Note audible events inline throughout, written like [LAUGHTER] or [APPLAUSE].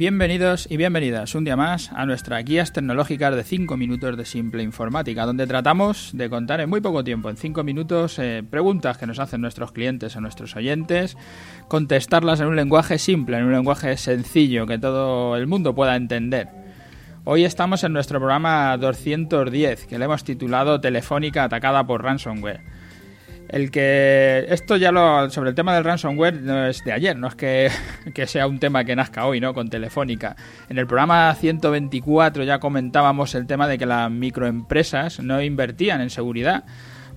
Bienvenidos y bienvenidas un día más a nuestras guías tecnológicas de 5 minutos de simple informática, donde tratamos de contar en muy poco tiempo, en 5 minutos, eh, preguntas que nos hacen nuestros clientes o nuestros oyentes, contestarlas en un lenguaje simple, en un lenguaje sencillo, que todo el mundo pueda entender. Hoy estamos en nuestro programa 210, que le hemos titulado Telefónica atacada por ransomware. El que esto ya lo sobre el tema del ransomware no es de ayer, no es que, [LAUGHS] que, sea un tema que nazca hoy, ¿no? Con Telefónica. En el programa 124 ya comentábamos el tema de que las microempresas no invertían en seguridad.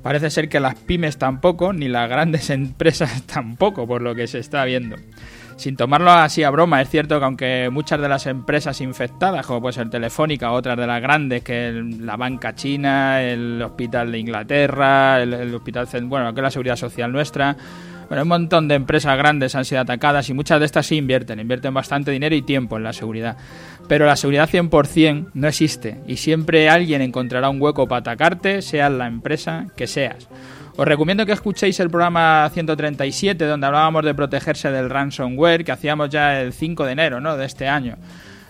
Parece ser que las pymes tampoco, ni las grandes [LAUGHS] empresas tampoco, por lo que se está viendo sin tomarlo así a broma, es cierto que aunque muchas de las empresas infectadas, como puede ser Telefónica, otras de las grandes, que la banca china, el hospital de Inglaterra, el, hospital, bueno, que la seguridad social nuestra, bueno, un montón de empresas grandes han sido atacadas y muchas de estas sí invierten, invierten bastante dinero y tiempo en la seguridad. Pero la seguridad 100% no existe y siempre alguien encontrará un hueco para atacarte, seas la empresa que seas. Os recomiendo que escuchéis el programa 137 donde hablábamos de protegerse del ransomware que hacíamos ya el 5 de enero ¿no? de este año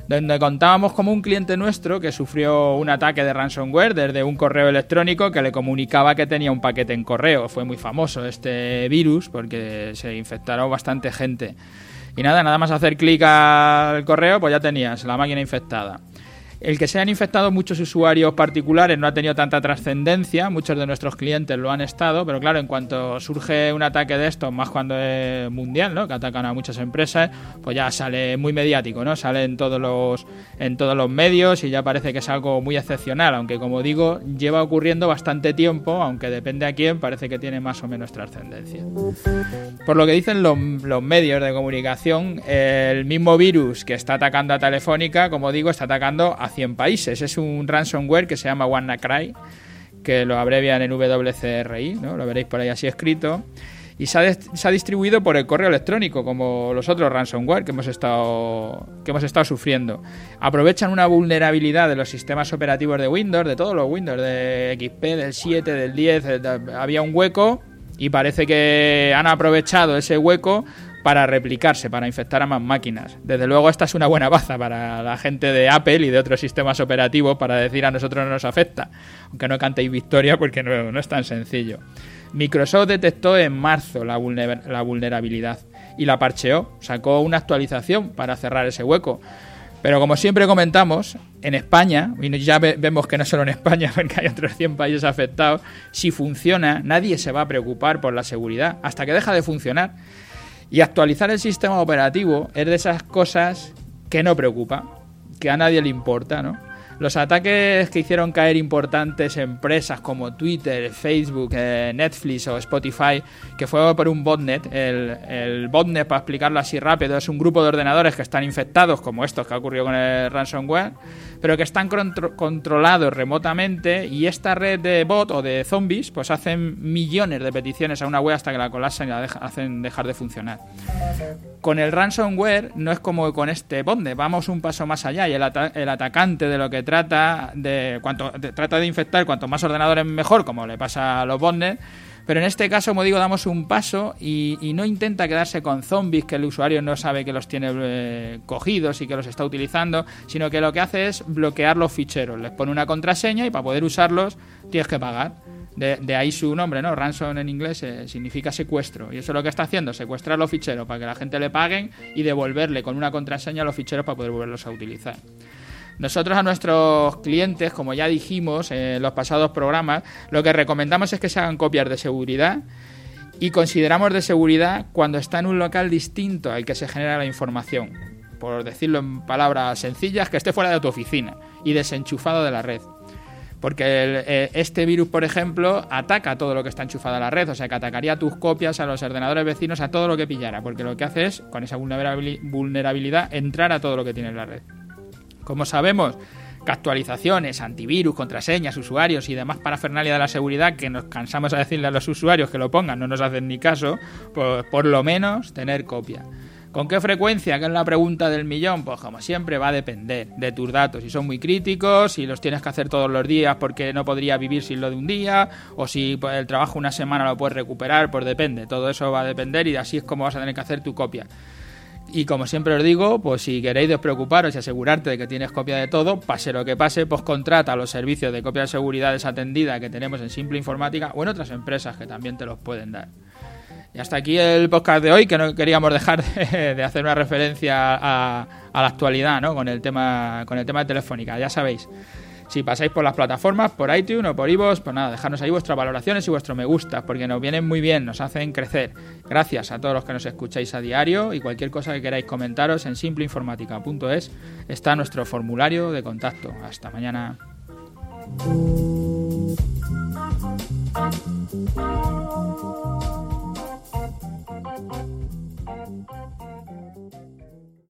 donde contábamos como un cliente nuestro que sufrió un ataque de ransomware desde un correo electrónico que le comunicaba que tenía un paquete en correo. Fue muy famoso este virus porque se infectaron bastante gente. Y nada, nada más hacer clic al correo, pues ya tenías la máquina infectada. El que se han infectado muchos usuarios particulares no ha tenido tanta trascendencia, muchos de nuestros clientes lo han estado, pero claro, en cuanto surge un ataque de estos, más cuando es mundial, ¿no? que atacan a muchas empresas, pues ya sale muy mediático, ¿no? sale en todos, los, en todos los medios y ya parece que es algo muy excepcional, aunque como digo, lleva ocurriendo bastante tiempo, aunque depende a quién, parece que tiene más o menos trascendencia. Por lo que dicen los, los medios de comunicación, el mismo virus que está atacando a Telefónica, como digo, está atacando a 100 países. Es un ransomware que se llama WannaCry, que lo abrevian en WCRI, ¿no? lo veréis por ahí así escrito. Y se ha, se ha, distribuido por el correo electrónico, como los otros ransomware que hemos, estado, que hemos estado sufriendo. Aprovechan una vulnerabilidad de los sistemas operativos de Windows, de todos los Windows, de XP, del 7, del 10. había un hueco y parece que han aprovechado ese hueco para replicarse, para infectar a más máquinas. Desde luego esta es una buena baza para la gente de Apple y de otros sistemas operativos para decir a nosotros no nos afecta, aunque no cantéis victoria porque no, es tan sencillo. Microsoft detectó en marzo la, la vulnerabilidad y la parcheó, sacó una actualización para cerrar ese hueco. Pero como siempre comentamos, en España, y ya vemos que no solo en España, [LAUGHS] porque hay otros 100 países afectados, si funciona, nadie se va a preocupar por la seguridad hasta que deja de funcionar. Y actualizar el sistema operativo es de esas cosas que no preocupa, que a nadie le importa, ¿no? Los ataques que hicieron caer importantes empresas como Twitter, Facebook, eh, Netflix o Spotify, que fue por un botnet. El, botnet, para explicarlo así rápido, es un grupo de ordenadores que están infectados, como estos que ha ocurrido con el ransomware, pero que están controlados remotamente y esta red de bot o de zombies pues hacen millones de peticiones a una web hasta que la colapsan y la hacen dejar de funcionar. Con el ransomware no es como con este botnet, vamos un paso más allá y el atacante de lo que trata de cuanto trata de infectar cuanto más ordenadores mejor, como le pasa a los botnets. Pero en este caso, como digo, damos un paso y, no intenta quedarse con zombies que el usuario no sabe que los tiene eh, cogidos y que los está utilizando, sino que lo que hace es bloquear los ficheros. Les pone una contraseña y para poder usarlos tienes que pagar. De, ahí su nombre, ¿no? Ransom en inglés eh, significa secuestro. Y eso es lo que está haciendo, secuestrar los ficheros para que la gente le paguen y devolverle con una contraseña los ficheros para poder volverlos a utilizar. Nosotros a nuestros clientes, como ya dijimos en los pasados programas, lo que recomendamos es que se hagan copias de seguridad y consideramos de seguridad cuando está en un local distinto al que se genera la información. Por decirlo en palabras sencillas, que esté fuera de tu oficina y desenchufado de la red. Porque eh, este virus, por ejemplo, ataca todo lo que está enchufado a la red, o sea que atacaría tus copias, a los ordenadores vecinos, a todo lo que pillara, porque lo que hace es, con esa vulnerabilidad, entrar a todo lo que tiene en la red. Como sabemos que actualizaciones, antivirus, contraseñas, usuarios y demás parafernalia de la seguridad que nos cansamos a decirle a los usuarios que lo pongan, no nos hacen ni caso, pues por lo menos tener copia. ¿Con qué frecuencia? Que es la pregunta del millón. Pues como siempre va a depender de tus datos. Si son muy críticos, si los tienes que hacer todos los días porque no podría vivir sin lo de un día, o si pues, el trabajo una semana lo puedes recuperar, pues depende. Todo eso va a depender y así es como vas a tener que hacer tu copia. Y como siempre os digo, pues si queréis despreocuparos y asegurarte de que tienes copia de todo, pase lo que pase, pues contrata los servicios de copia de seguridad desatendida que tenemos en Simple Informática o en otras empresas que también te los pueden dar. Y hasta aquí el podcast de hoy, que no queríamos dejar de, hacer una referencia a, a, la actualidad, ¿no? Con el tema, con el tema de Telefónica. Ya sabéis, si pasáis por las plataformas, por iTunes o por iVoox, pues nada, dejadnos ahí vuestras valoraciones y vuestros me gusta, porque nos vienen muy bien, nos hacen crecer. Gracias a todos los que nos escucháis a diario y cualquier cosa que queráis comentaros en simpleinformática.es está nuestro formulario de contacto. Hasta mañana.